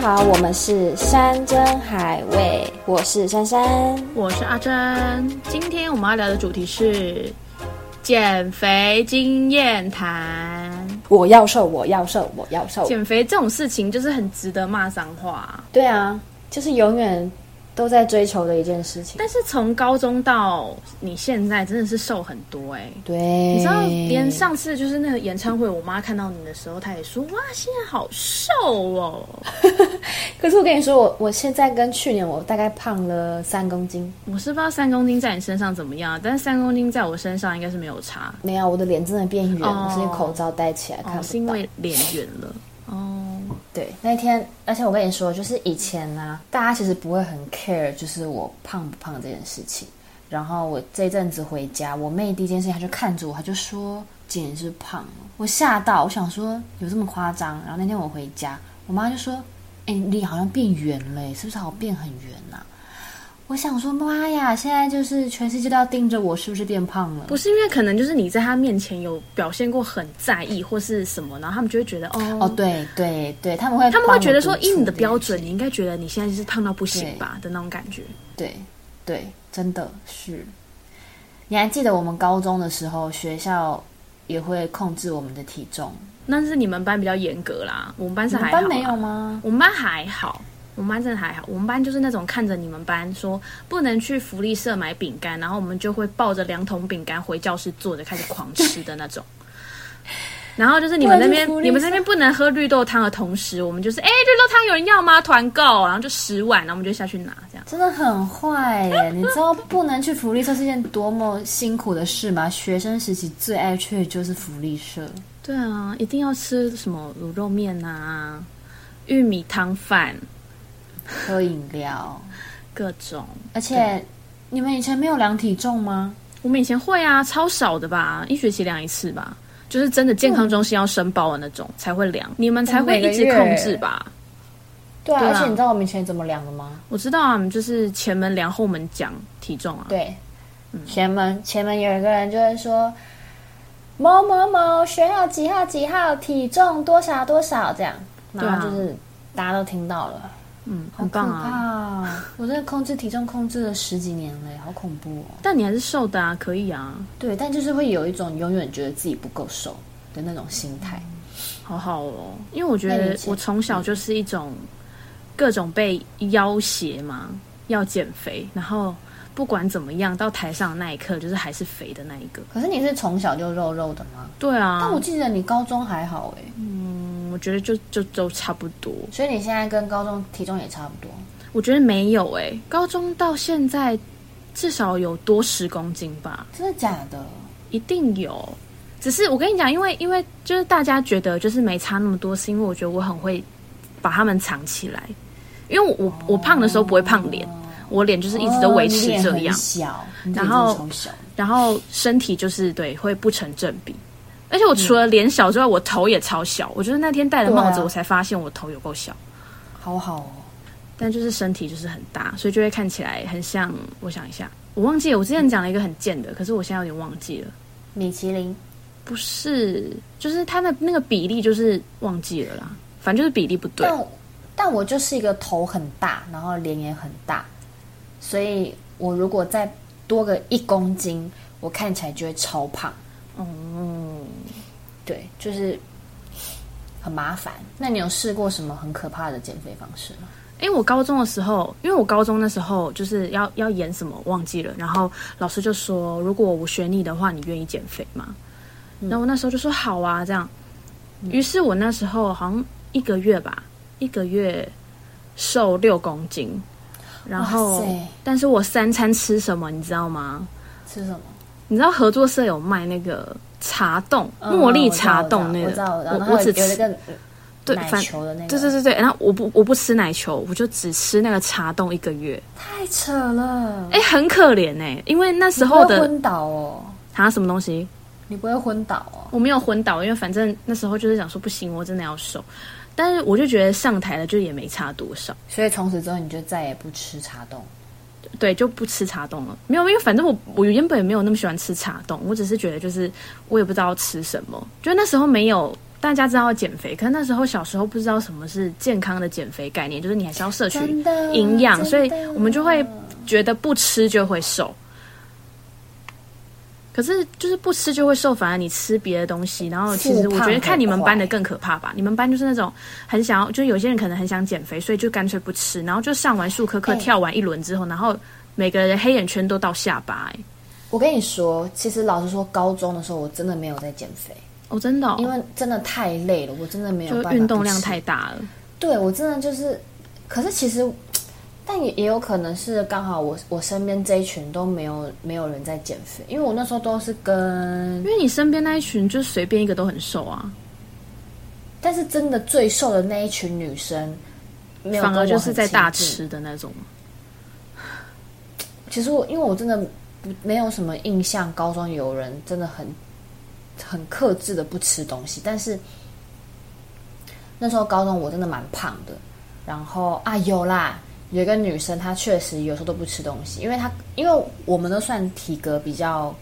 好，我们是山珍海味，我是珊珊。我是阿珍，今天我们要聊的主题是减肥经验谈。我要瘦，我要瘦，我要瘦。减肥这种事情就是很值得骂脏话，对啊，就是永远都在追求的一件事情。但是从高中到你现在真的是瘦很多哎、对，你知道，嗯连上次就是那个演唱会，我妈看到你的时候，她也说：“哇，现在好瘦哦。可是我跟你说，我我现在跟去年我大概胖了三公斤。”我是不知道三公斤在你身上怎么样，但是三公斤在我身上应该是没有差。没有，我的脸真的变圆了，哦是因为口罩戴起来看不哦，是因为脸圆了。那天，而且我跟你说，就是以前呢、大家其实不会很 care，就是我胖不胖这件事情。然后我这阵子回家，我妹第一件事情，她就看着我，她就说：“姐你是胖了。”我吓到，我想说有这么夸张？然后那天我回家，我妈就说：“哎、你好像变圆了，是不是好像变很圆呐、我想说，妈呀！现在就是全世界都要盯着我，是不是变胖了？不是因为可能就是你在他面前有表现过很在意或是什么，然后他们就会觉得哦哦，对对对，他们会他们会觉得说，以你的标准，你应该觉得你现在就是胖到不行吧的那种感觉。对对，真的是。你还记得我们高中的时候，学校也会控制我们的体重？那是你们班比较严格啦，我们班是还好没有吗？我们班还好，我们班真的还好。我们班就是那种看着你们班说不能去福利社买饼干，然后我们就会抱着两桶饼干回教室坐着开始狂吃的那种。然后就是你们那边你们那边不能喝绿豆汤的同时，我们就是哎、绿豆汤有人要吗？团购，然后就十碗，然后我们就下去拿这样。真的很坏耶！你知道不能去福利社是件多么辛苦的事吗？学生时期最爱去的就是福利社。对啊，一定要吃什么卤肉面啊、玉米汤饭，喝饮料，各种。而且你们以前没有量体重吗？我们以前会啊，超少的吧，一学期量一次吧，就是真的健康中心要申报的那种、才会量，你们才会一直控制吧？对啊，而且你知道我们以前怎么量的吗？我知道啊，我们就是前门量后门讲体重啊。对，前门前门有一个人就会说某某某学校几号几号体重多少多少这样，然后就是大家都听到了，嗯，很棒啊。我真的控制体重控制了十几年了，好恐怖哦。但你还是瘦的啊，可以啊，对，但就是会有一种永远觉得自己不够瘦的那种心态。好好哦。因为我觉得我从小就是一种各种被要挟嘛，要减肥，然后不管怎么样，到台上的那一刻就是还是肥的那一个。可是你是从小就肉肉的吗？对啊，但我记得你高中还好哎，嗯，我觉得就就都差不多。所以你现在跟高中体重也差不多。我觉得没有诶、高中到现在至少有多十公斤吧，真的假的？一定有。只是我跟你讲，因为因为就是大家觉得就是没差那么多，是因为我觉得我很会把它们藏起来。因为我我我胖的时候不会胖脸，我脸就是一直都维持这样很，小，然后。然后身体就是对会不成正比。而且我除了脸小之外，我头也超小。我就是那天戴了帽子，啊我才发现我头有够小。好好哦。但就是身体就是很大，所以就会看起来很像。我想一下，我忘记了，我之前讲了一个很贱的，可是我现在有点忘记了。米其林不是，就是它的那个比例就是忘记了啦，反正就是比例不对。但但我就是一个头很大，然后脸也很大，所以我如果再多个一公斤，我看起来就会超胖。哦、对，就是很麻烦。那你有试过什么很可怕的减肥方式吗？因为我高中的时候，因为我高中那时候就是要要演什么忘记了，然后老师就说，如果我选你的话，你愿意减肥吗？然后我那时候就说好啊，这样。于是我那时候好像一个月吧，一个月瘦六公斤，然后但是我三餐吃什么你知道吗？吃什么？你知道合作社有卖那个茶冻，嗯茉莉茶冻那个，我，我只吃对反球的那个，对对对对，然后我不我不吃奶球，我就只吃那个茶冻一个月，太扯了。哎，很可怜哎、因为那时候的昏倒哦，啊什么东西，你不会昏倒哦。我没有昏倒，因为反正那时候就是想说不行，我真的要瘦，但是我就觉得上台了就也没差多少，所以从此之后你就再也不吃茶冻。对，就不吃茶冻了。没有，因为反正我我原本也没有那么喜欢吃茶冻，我只是觉得就是我也不知道吃什么，就那时候没有大家知道要减肥，可是那时候小时候不知道什么是健康的减肥概念，就是你还是要摄取营养，所以我们就会觉得不吃就会瘦。可是就是不吃就会瘦，反而你吃别的东西，然后其实我觉得看你们班的更可怕吧。你们班就是那种很想要，就是有些人可能很想减肥，所以就干脆不吃，然后就上完数科课哎。跳完一轮之后，然后每个人的黑眼圈都到下巴、哎，我跟你说，其实老实说，高中的时候我真的没有在减肥，哦，真的、哦，因为真的太累了，我真的没有就办法运动量太大了。对我真的就是，可是其实，但也也有可能是刚好我我身边这一群都没有没有人在减肥，因为我那时候都是跟因，为你身边那一群，就随便一个都很瘦啊，但是真的最瘦的那一群女生，没有反而就是在大。吃的那种。其实我因为我真的不没有什么印象，高中有人真的很很克制的不吃东西，但是那时候高中我真的蛮胖的，然后啊有啦，有一个女生她确实有时候都不吃东西，因为她因为我们都算体格比较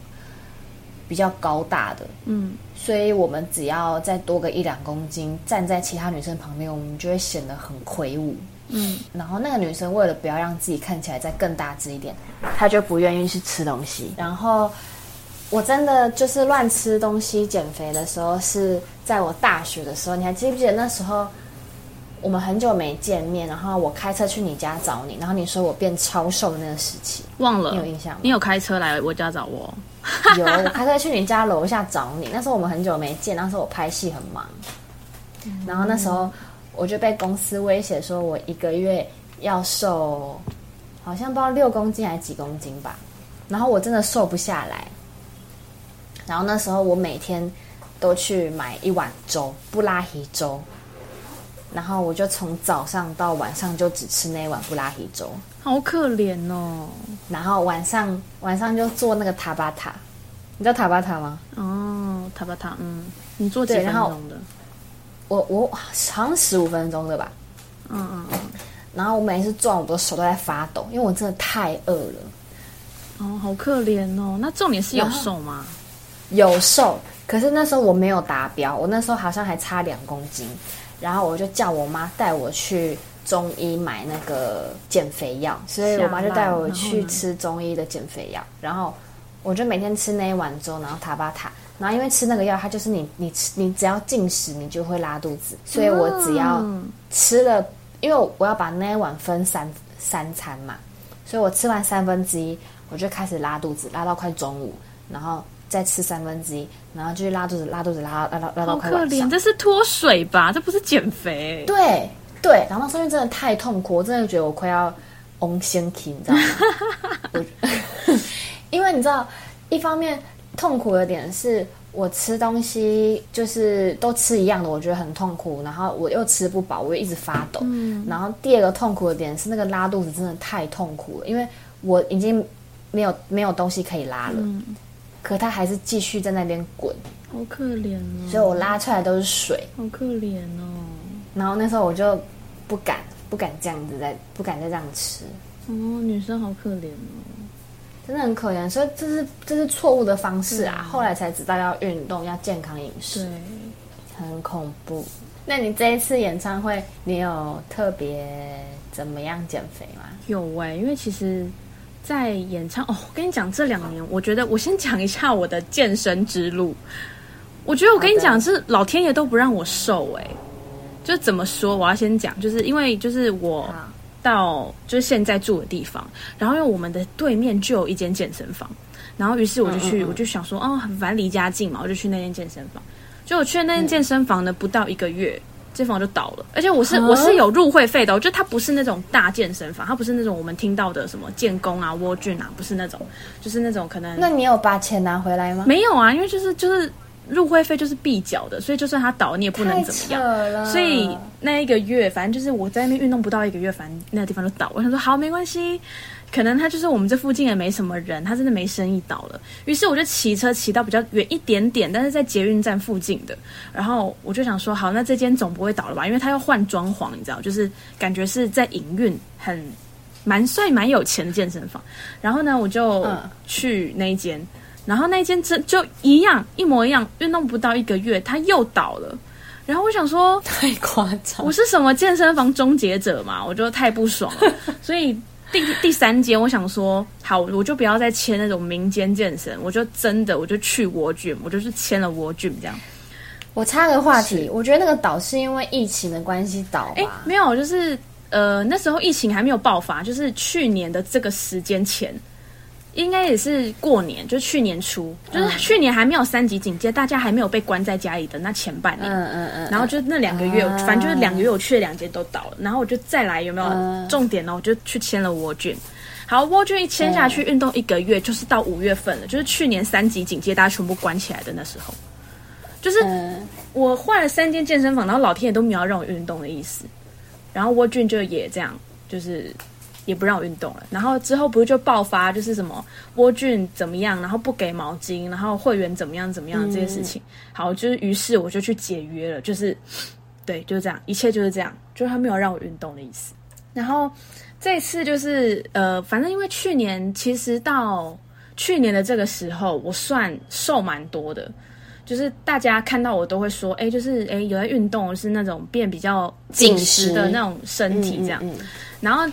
比较高大的，嗯，所以我们只要再多个一两公斤，站在其他女生旁边，我们就会显得很魁梧。嗯，然后那个女生为了不要让自己看起来再更大只一点，她就不愿意去吃东西。然后我真的就是乱吃东西减肥的时候，是在我大学的时候。你还记不记得那时候我们很久没见面，然后我开车去你家找你，然后你说我变超瘦的那个时期，忘了你有印象吗？你有开车来我家找我？有，我 开车去你家楼下找你。那时候我们很久没见，那时候我拍戏很忙，然后那时候我就被公司威胁说，我一个月要瘦，好像不知道六公斤还是几公斤吧。然后我真的瘦不下来，然后那时候我每天都去买一碗粥，布拉提粥。然后我就从早上到晚上就只吃那一碗布拉提粥，好可怜哦。然后晚上晚上就做那个塔巴塔，你知道塔巴塔吗？哦，塔巴塔，嗯，你做几分钟的？我我好像十五分钟的吧，嗯嗯嗯，然后我每次做完我的手都在发抖，因为我真的太饿了，哦，好可怜哦。那重点是有瘦吗？有瘦，可是那时候我没有达标，我那时候好像还差两公斤，然后我就叫我妈带我去中医买那个减肥药，所以我妈就带我去吃中医的减肥药，然后我就每天吃那一碗粥，然后塔巴塔。然后因为吃那个药，它就是你你吃你只要进食，你就会拉肚子，所以我只要嗯吃了，因为我要把那一碗分三三餐嘛，所以我吃完三分之一，我就开始拉肚子，拉到快中午，然后再吃三分之一，然后继续拉肚子，拉肚子，拉拉拉拉到好可怜，快晚上。这是脱水吧？这不是减肥。对对，然后那时候真的太痛苦，我真的觉得我快要翁先体，你知道吗？因为你知道，一方面痛苦的点是我吃东西就是都吃一样的，我觉得很痛苦，然后我又吃不饱，我又一直发抖。嗯然后第二个痛苦的点是那个拉肚子真的太痛苦了，因为我已经没有没有东西可以拉了，嗯，可他还是继续在那边滚，好可怜哦。所以我拉出来都是水。好可怜哦。然后那时候我就不敢不敢这样子再不敢再这样吃，哦，女生好可怜哦。真的很可怜。所以这是这是错误的方式啊！后来才知道要运动，要健康饮食，对，很恐怖。那你这一次演唱会，你有特别怎么样减肥吗？有哎、因为其实，在演唱哦，我跟你讲，这两年我觉得我先讲一下我的健身之路。我觉得我跟你讲，是老天爷都不让我瘦哎、就怎么说？我要先讲，就是因为就是我，到就是现在住的地方，然后因为我们的对面就有一间健身房，然后于是我就去，嗯嗯嗯我就想说，哦，反正离家近嘛，我就去那间健身房。就我去那间健身房呢，不到一个月，健身房就倒了，而且我是啊我是有入会费的，我觉得它不是那种大健身房，它不是那种我们听到的什么建工啊、蜗俊啊，不是那种，就是那种可能那你有把钱拿回来吗？没有啊，因为就是就是入会费就是必缴的，所以就算它倒，你也不能怎么样。所以那一个月，反正就是我在那边运动不到一个月，反正那个地方就倒。我想说好没关系，可能他就是我们这附近也没什么人，他真的没生意倒了。于是我就骑车骑到比较远一点点，但是在捷运站附近的。然后我就想说，好，那这间总不会倒了吧？因为他要换装潢，你知道，就是感觉是在营运，很蛮帅、蛮有钱的健身房。然后呢，我就嗯去那一间。然后那一间真就一样一模一样，运动不到一个月，他又倒了。然后我想说，太夸张我。是什么健身房终结者嘛？我就太不爽了，所以第第三间，我想说，好，我就不要再签那种民间健身，我就真的我就去蜗菌，我就是签了蜗菌这样。我插个话题，我觉得那个岛是因为疫情的关系倒哎、吧？没有，就是呃那时候疫情还没有爆发，就是去年的这个时间前。应该也是过年，就是去年初，就是去年还没有三级警戒，大家还没有被关在家里的那前半年，嗯嗯嗯，然后就那两个月，啊。反正就是两个月，我去的两间都倒了，然后我就再来有没有、嗯。重点呢？我就去签了蜗菌。好，蜗菌一签下去，运动一个月就是到五月份了，就是去年三级警戒大家全部关起来的那时候，就是嗯。我换了三间健身房，然后老天爷都没有让我运动的意思，然后蜗菌就也这样，就是也不让我运动了。然后之后不是就爆发，就是什么蜗菌怎么样，然后不给毛巾，然后会员怎么样怎么样这些事情。好，就是于是我就去解约了，就是 对，就是这样，一切就是这样，就是他没有让我运动的意思。然后这次就是呃，反正因为去年其实到去年的这个时候，我算瘦蛮多的。就是大家看到我都会说，哎、就是哎、有在运动，是那种变比较紧实的那种身体这样。嗯嗯然后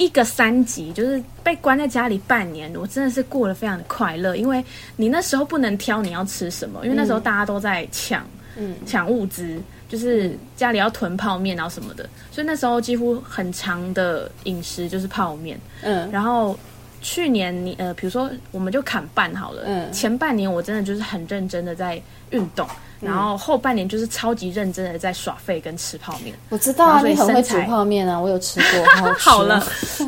一个三级，就是被关在家里半年，我真的是过得非常的快乐，因为你那时候不能挑你要吃什么，因为那时候大家都在抢，嗯抢物资，就是家里要囤泡面然后什么的，所以那时候几乎很长的饮食就是泡面。嗯然后去年你呃，比如说我们就砍半好了，嗯前半年我真的就是很认真的在运动，然后后半年就是超级认真的在耍废跟吃泡面。我知道啊，你很会煮泡面啊，我有吃过，好了，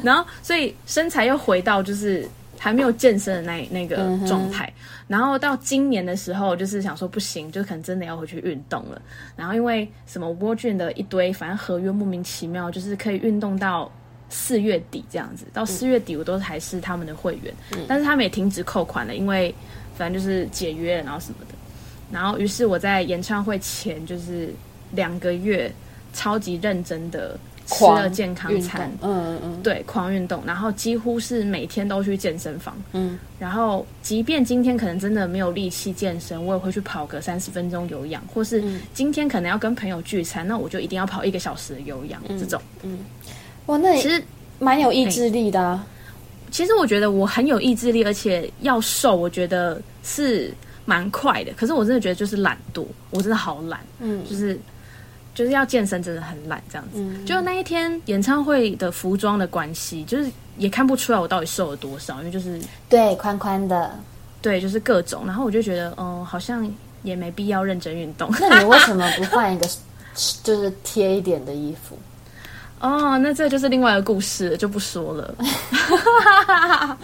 然后所以身材又回到就是还没有健身的那那个状态。然后到今年的时候，就是想说不行，就可能真的要回去运动了。然后因为什么蜗菌的一堆，反正合约莫名其妙，就是可以运动到四月底这样子。到四月底我都还是他们的会员，但是他们也停止扣款了，因为反正就是解约了，然后什么的。然后于是我在演唱会前就是两个月超级认真的吃了健康餐动，，嗯嗯对，狂运动，然后几乎是每天都去健身房。嗯然后，即便今天可能真的没有力气健身，我也会去跑个三十分钟有氧，或是嗯今天可能要跟朋友聚餐，那我就一定要跑一个小时的有氧。这种嗯，哇，那你其实，蛮有意志力的啊，其实我觉得我很有意志力，而且要瘦，我觉得是蛮快的。可是我真的觉得就是懒惰，我真的好懒，嗯就是就是要健身真的很懒这样子。嗯就那一天演唱会的服装的关系，就是也看不出来我到底瘦了多少，因为就是对，宽宽的。对，就是各种，然后我就觉得，嗯，好像也没必要认真运动。那你为什么不换一个 就是贴一点的衣服？哦，那这就是另外一个故事，就不说了。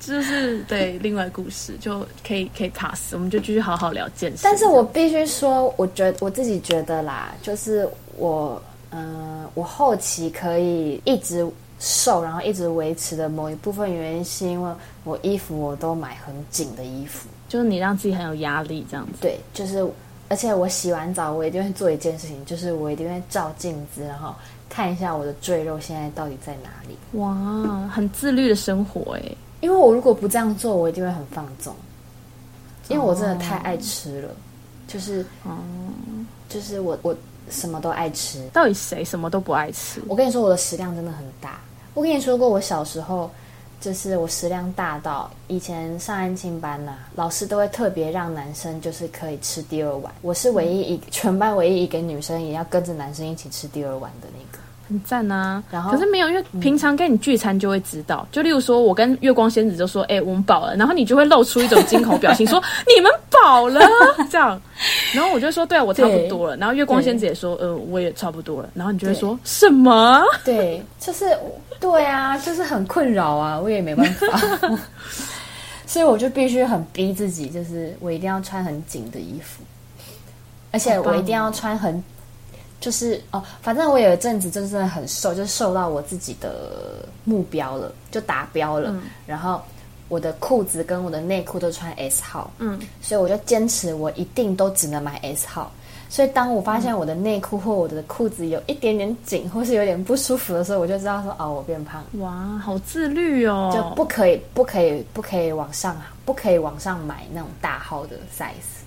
就是对另外故事，就可以可以 pass，我们就继续好好聊健身。但是我必须说，我觉我自己觉得啦，就是我，嗯、我后期可以一直瘦，然后一直维持的某一部分原因，是因为我衣服我都买很紧的衣服。就是你让自己很有压力这样子。对，就是，而且我洗完澡，我一定会做一件事情，就是我一定会照镜子，然后看一下我的赘肉现在到底在哪里。哇，很自律的生活哎。因为我如果不这样做，我一定会很放纵，因为我真的太爱吃了，就是，哦，就是我我什么都爱吃。到底谁什么都不爱吃？我跟你说，我的食量真的很大。我跟你说过，我小时候就是我食量大到以前上安亲班呐、老师都会特别让男生就是可以吃第二碗。我是唯一一个全班唯一一个女生也要跟着男生一起吃第二碗的那个。很赞啊！然后可是没有，因为平常跟你聚餐就会知道，就例如说，我跟月光仙子就说：“哎、我们饱了。”然后你就会露出一种惊恐表情，说：“你们饱了。”这样，然后我就说：“对啊，我差不多了。”然后月光仙子也说：“呃，我也差不多了。”然后你就会说：“什么？对，就是对啊，就是很困扰啊，我也没办法，所以我就必须很逼自己，就是我一定要穿很紧的衣服，而且我一定要穿很，就是哦，反正我有一阵子真的很瘦，就瘦到我自己的目标了，就达标了，嗯然后我的裤子跟我的内裤都穿 S 号，嗯，所以我就坚持我一定都只能买 S 号。所以当我发现我的内裤或我的裤子有一点点紧，或是有点不舒服的时候，我就知道说哦，我变胖，哇，好自律哦！就不可以，不可以，不可以往上，不可以往上买那种大号的 size。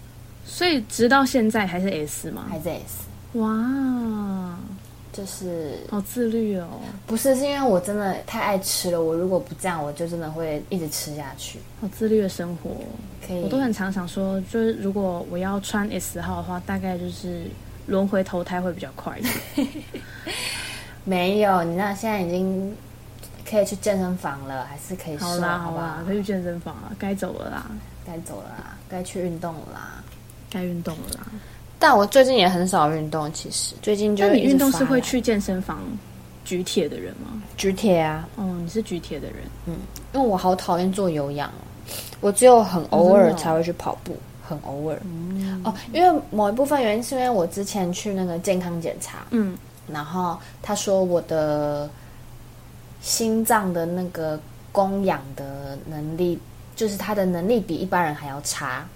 所以直到现在还是 S 吗？还是 S，哇，就是好自律哦，不是是因为我真的太爱吃了，我如果不这样，我就真的会一直吃下去。好自律的生活。可以，我都很常想说，就是如果我要穿 S 号的话，大概就是轮回投胎会比较快。没有，你那现在已经可以去健身房了，还是可以瘦，好啦好啦，可以去健身房了，该走了啦，该走了啦，该去运动了啦。该运动了啦。但我最近也很少运动，其实最近就那你运动是会去健身房举铁的人吗？举铁啊？嗯，你是举铁的人，嗯因为我好讨厌做有氧哦，我只有很偶尔才会去跑步，很偶尔。哦，因为某一部分原因是因为我之前去那个健康检查，嗯，然后他说我的心脏的那个供氧的能力，就是他的能力比一般人还要差，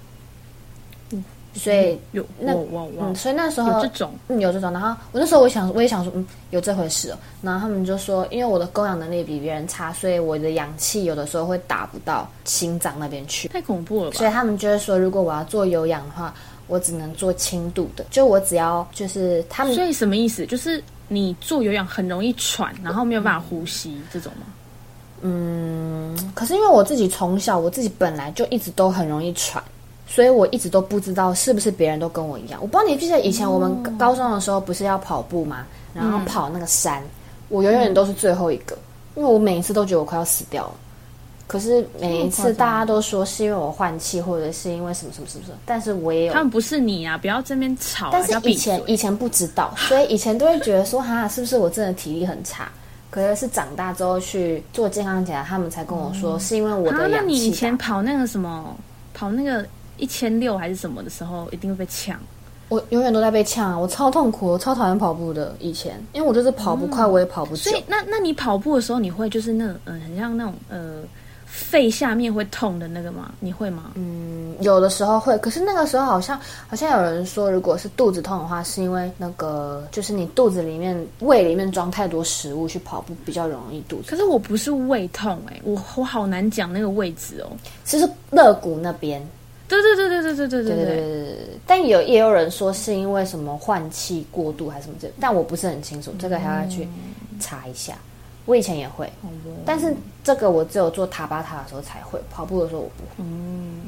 所以有那嗯，，所以那时候有这种嗯，有这种。然后我那时候我想，我也想说，嗯，有这回事哦。然后他们就说，因为我的供氧能力比别人差，所以我的氧气有的时候会打不到心脏那边去。太恐怖了吧？所以他们就会说，如果我要做有氧的话，我只能做轻度的。就我只要就是他们所以什么意思？就是你做有氧很容易喘，然后没有办法呼吸，这种吗？嗯，可是因为我自己从小我自己本来就一直都很容易喘，所以我一直都不知道是不是别人都跟我一样。我不知道你记得以前我们高中的时候不是要跑步吗？然后跑那个山，我永远都是最后一个，因为我每一次都觉得我快要死掉了。可是每一次大家都说是因为我换气，或者是因为什么什么什么什么，但是我也有他们不是你啊！不要这边吵啊，但是以前。以前不知道，所以以前都会觉得说，哈，是不是我真的体力很差？可是是长大之后去做健康检查，他们才跟我说，是因为我啊的，氧那你以。前跑那个什么，跑那个一千六还是什么的时候，一定会被呛。我永远都在被呛啊，我超痛苦，我超讨厌跑步的。以前，因为我就是跑不快，我也跑不久所以。那那你跑步的时候，你会就是那种嗯、很像那种呃肺下面会痛的那个吗？你会吗？嗯，有的时候会，可是那个时候好像好像有人说，如果是肚子痛的话，是因为那个就是你肚子里面胃里面装太多食物，去跑步比较容易肚子。可是我不是胃痛哎、我我好难讲那个位置哦。其实肋骨那边，对对对对对对对对对。但有也有人说是因为什么换气过度还是什么这，但我不是很清楚，这个还要去查一下。我以前也会，但是这个我只有做塔巴塔的时候才会，跑步的时候我不会。嗯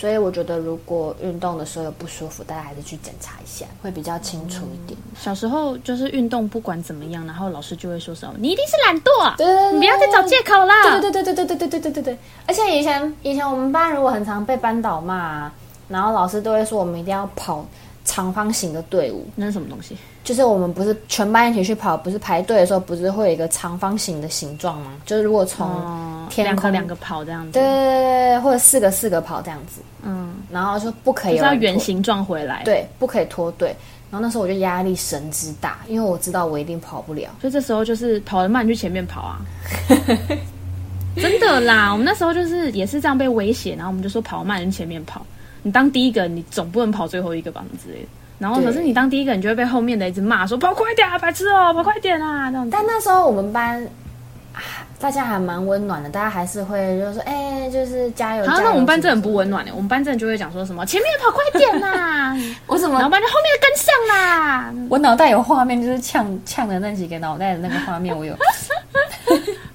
所以我觉得如果运动的时候有不舒服，大家还是去检查一下，会比较清楚一点。小时候就是运动，不管怎么样，然后老师就会说什么：“你一定是懒惰，对对对，你不要再找借口啦。”对对对对对对对对对对对。而且以前以前我们班如果很常被班导骂、啊，然后老师都会说我们一定要跑长方形的队伍，那是什么东西？就是我们不是全班一起去跑，不是排队的时候，不是会有一个长方形的形状吗？就是如果从、哦，天空两个两个跑这样子，对对对对对，或者四个四个跑这样子，嗯，然后就不可以就是要有人脱，圆形状回来。，对，不可以脱队。然后那时候我就压力神之大，因为我知道我一定跑不了。所以这时候就是跑得慢去前面跑啊。真的啦，我们那时候就是也是这样被威胁，然后我们就说跑慢去前面跑，你当第一个，你总不能跑最后一个吧，之类的。然后可是你当第一个，你就会被后面的一直骂说跑快点啊，白痴哦，跑快点啊，这样子。但那时候我们班啊，大家还蛮温暖的，大家还是会就是说，哎、就是加油。好，加油那我们班真的很不温暖的，我们班真的就会讲说什么前面跑快点呐、我怎么？然后班就后面跟上啦。我脑袋有画面，就是呛呛的那几个脑袋的那个画面，我有。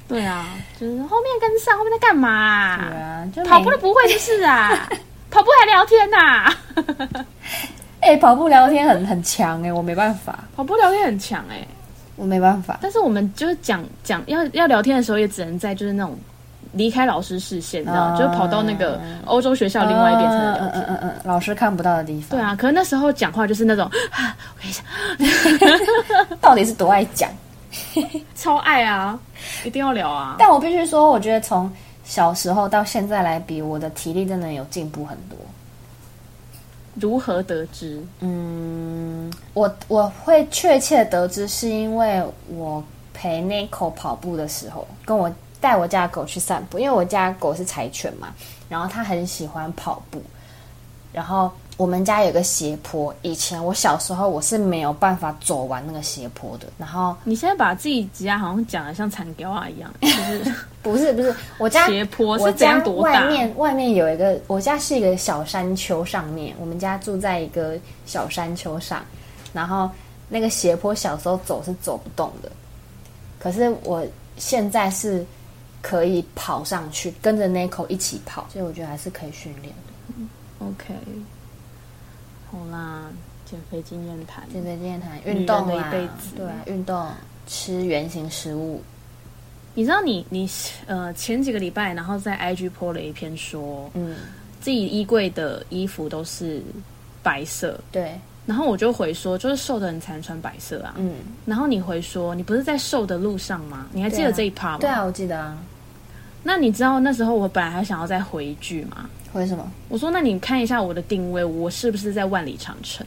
对啊，就是后面跟上，后面在干嘛、啊？对啊，就跑步每都不会就是啊，跑步还聊天呐、哎、跑步聊天很很强哎、我没办法，跑步聊天很强哎、我没办法。但是我们就是讲讲要要聊天的时候，也只能在就是那种离开老师视线，你知道就是跑到那个欧洲学校另外一边才能聊天。嗯嗯嗯，老师看不到的地方。对，啊，可是那时候讲话就是那种，啊我跟你讲，到底是多爱讲？超爱啊，一定要聊啊。但我必须说，我觉得从小时候到现在来比，我的体力真的有进步很多。如何得知？嗯，我我会确切得知，是因为我陪 Nico 跑步的时候，跟我带我家狗去散步，因为我家狗是柴犬嘛，然后它很喜欢跑步，然后我们家有个斜坡，以前我小时候我是没有办法走完那个斜坡的。然后你现在把自己家好像讲的像残雕啊一样，就是 不是不是，我家斜坡我是怎样家多大？外面外面有一个，我家是一个小山丘上面，我们家住在一个小山丘上，然后那个斜坡小时候走是走不动的，可是我现在是可以跑上去，跟着 Nico 一起跑，所以我觉得还是可以训练的。OK，好啦，减肥经验谈。减肥经验谈运动的一辈子对啊，运动，吃原形食物，你知道你你呃前几个礼拜，然后在 IG po 了一篇说，嗯，自己衣柜的衣服都是白色，对，然后我就回说，就是瘦的人才能穿白色啊。嗯，然后你回说，你不是在瘦的路上吗？你还记得这一趴吗？对啊，我记得啊，那你知道那时候我本来还想要再回一句吗？为什么？我说，那你看一下我的定位，我是不是在万里长城？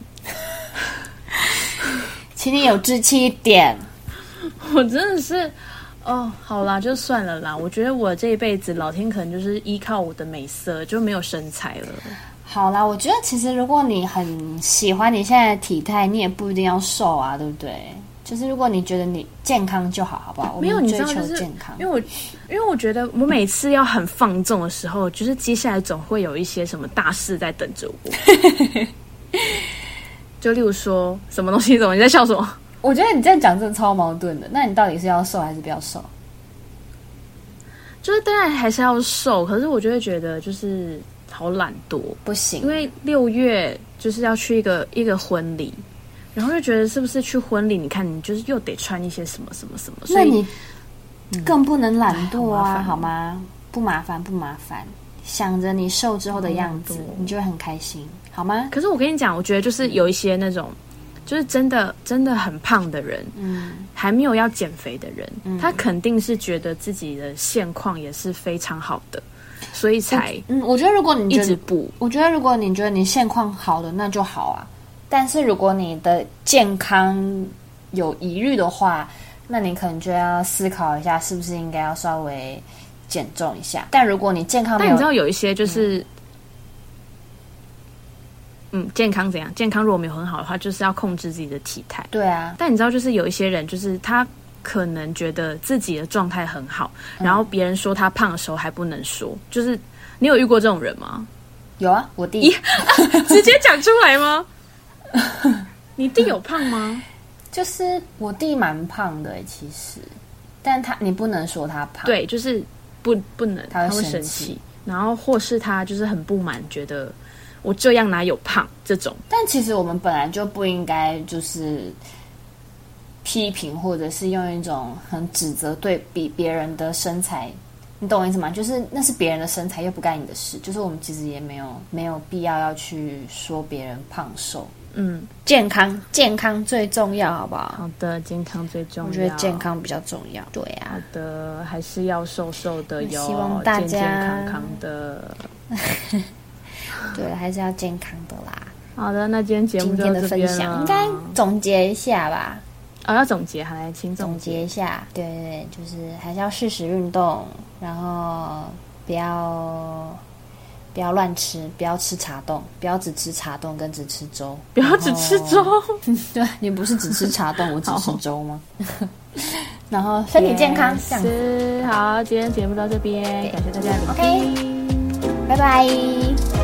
请你有志气一点。我真的是，哦，好啦，就算了啦。我觉得我这一辈子，老天可能就是依靠我的美色，就没有身材了。好啦，我觉得其实如果你很喜欢你现在的体态，你也不一定要瘦啊，对不对？就是如果你觉得你健康就好，好不好？我没有，们追求你知道，就是健康因为我，因为我觉得我每次要很放纵的时候，就是接下来总会有一些什么大事在等着我。就例如说什么东西，怎么你在笑什么？我觉得你这样讲真的超矛盾的。那你到底是要瘦还是不要瘦？就是当然还是要瘦，可是我就会觉得就是好懒惰，不行，因为六月就是要去一个一个婚礼，然后就觉得是不是去婚礼？你看你就是又得穿一些什么什么什么，所以那你更不能懒惰啊，哎好吗？不麻烦，不麻烦。想着你瘦之后的样子你就会很开心，好吗？可是我跟你讲，我觉得就是有一些那种，就是真的真的很胖的人，嗯，还没有要减肥的人，他肯定是觉得自己的现况也是非常好的，所以才嗯，我觉得如果你一，直补。我觉得如果你觉得你现况好的，那就好啊。但是如果你的健康有疑虑的话，那你可能就要思考一下，是不是应该要稍微减重一下。但如果你健康没但你知，道有一些就是，嗯，健康怎样？健康如果没有很好的话，就是要控制自己的体态。对啊，但你知道，就是有一些人，就是他可能觉得自己的状态很好，嗯然后别人说他胖的时候还不能说，就是你有遇过这种人吗？有啊，我弟 直接讲出来吗？你弟有胖吗？就是我弟蛮胖的、欸，其实，但他你不能说他胖，，对，就是不不能，他会生气，然后或是他就是很不满，觉得我这样哪有胖这种。但其实我们本来就不应该就是批评，或者是用一种很指责对比别人的身材，你懂我意思吗？就是那是别人的身材，又不干你的事。就是我们其实也没有没有必要要去说别人胖瘦，嗯，健康健康最重要，好不好？好的，健康最重要。我觉得健。康比较重要。对好啊，的，还是要瘦瘦的哟，希望大家健健康康的。对，还是要健康的啦。好的，那今天节目就今天的分享了应该总结一下吧。哦要总结，好来，请总总结一下，对对对，就是还是要适时运动，然后不要不要乱吃，不要吃茶冻，不要只吃茶冻跟只吃粥，不要只吃粥。对你不是只吃茶冻，我只吃粥吗？然后身体健康，这样子，是好，今天节目到这边，感谢大家的聆 OK 听。拜拜。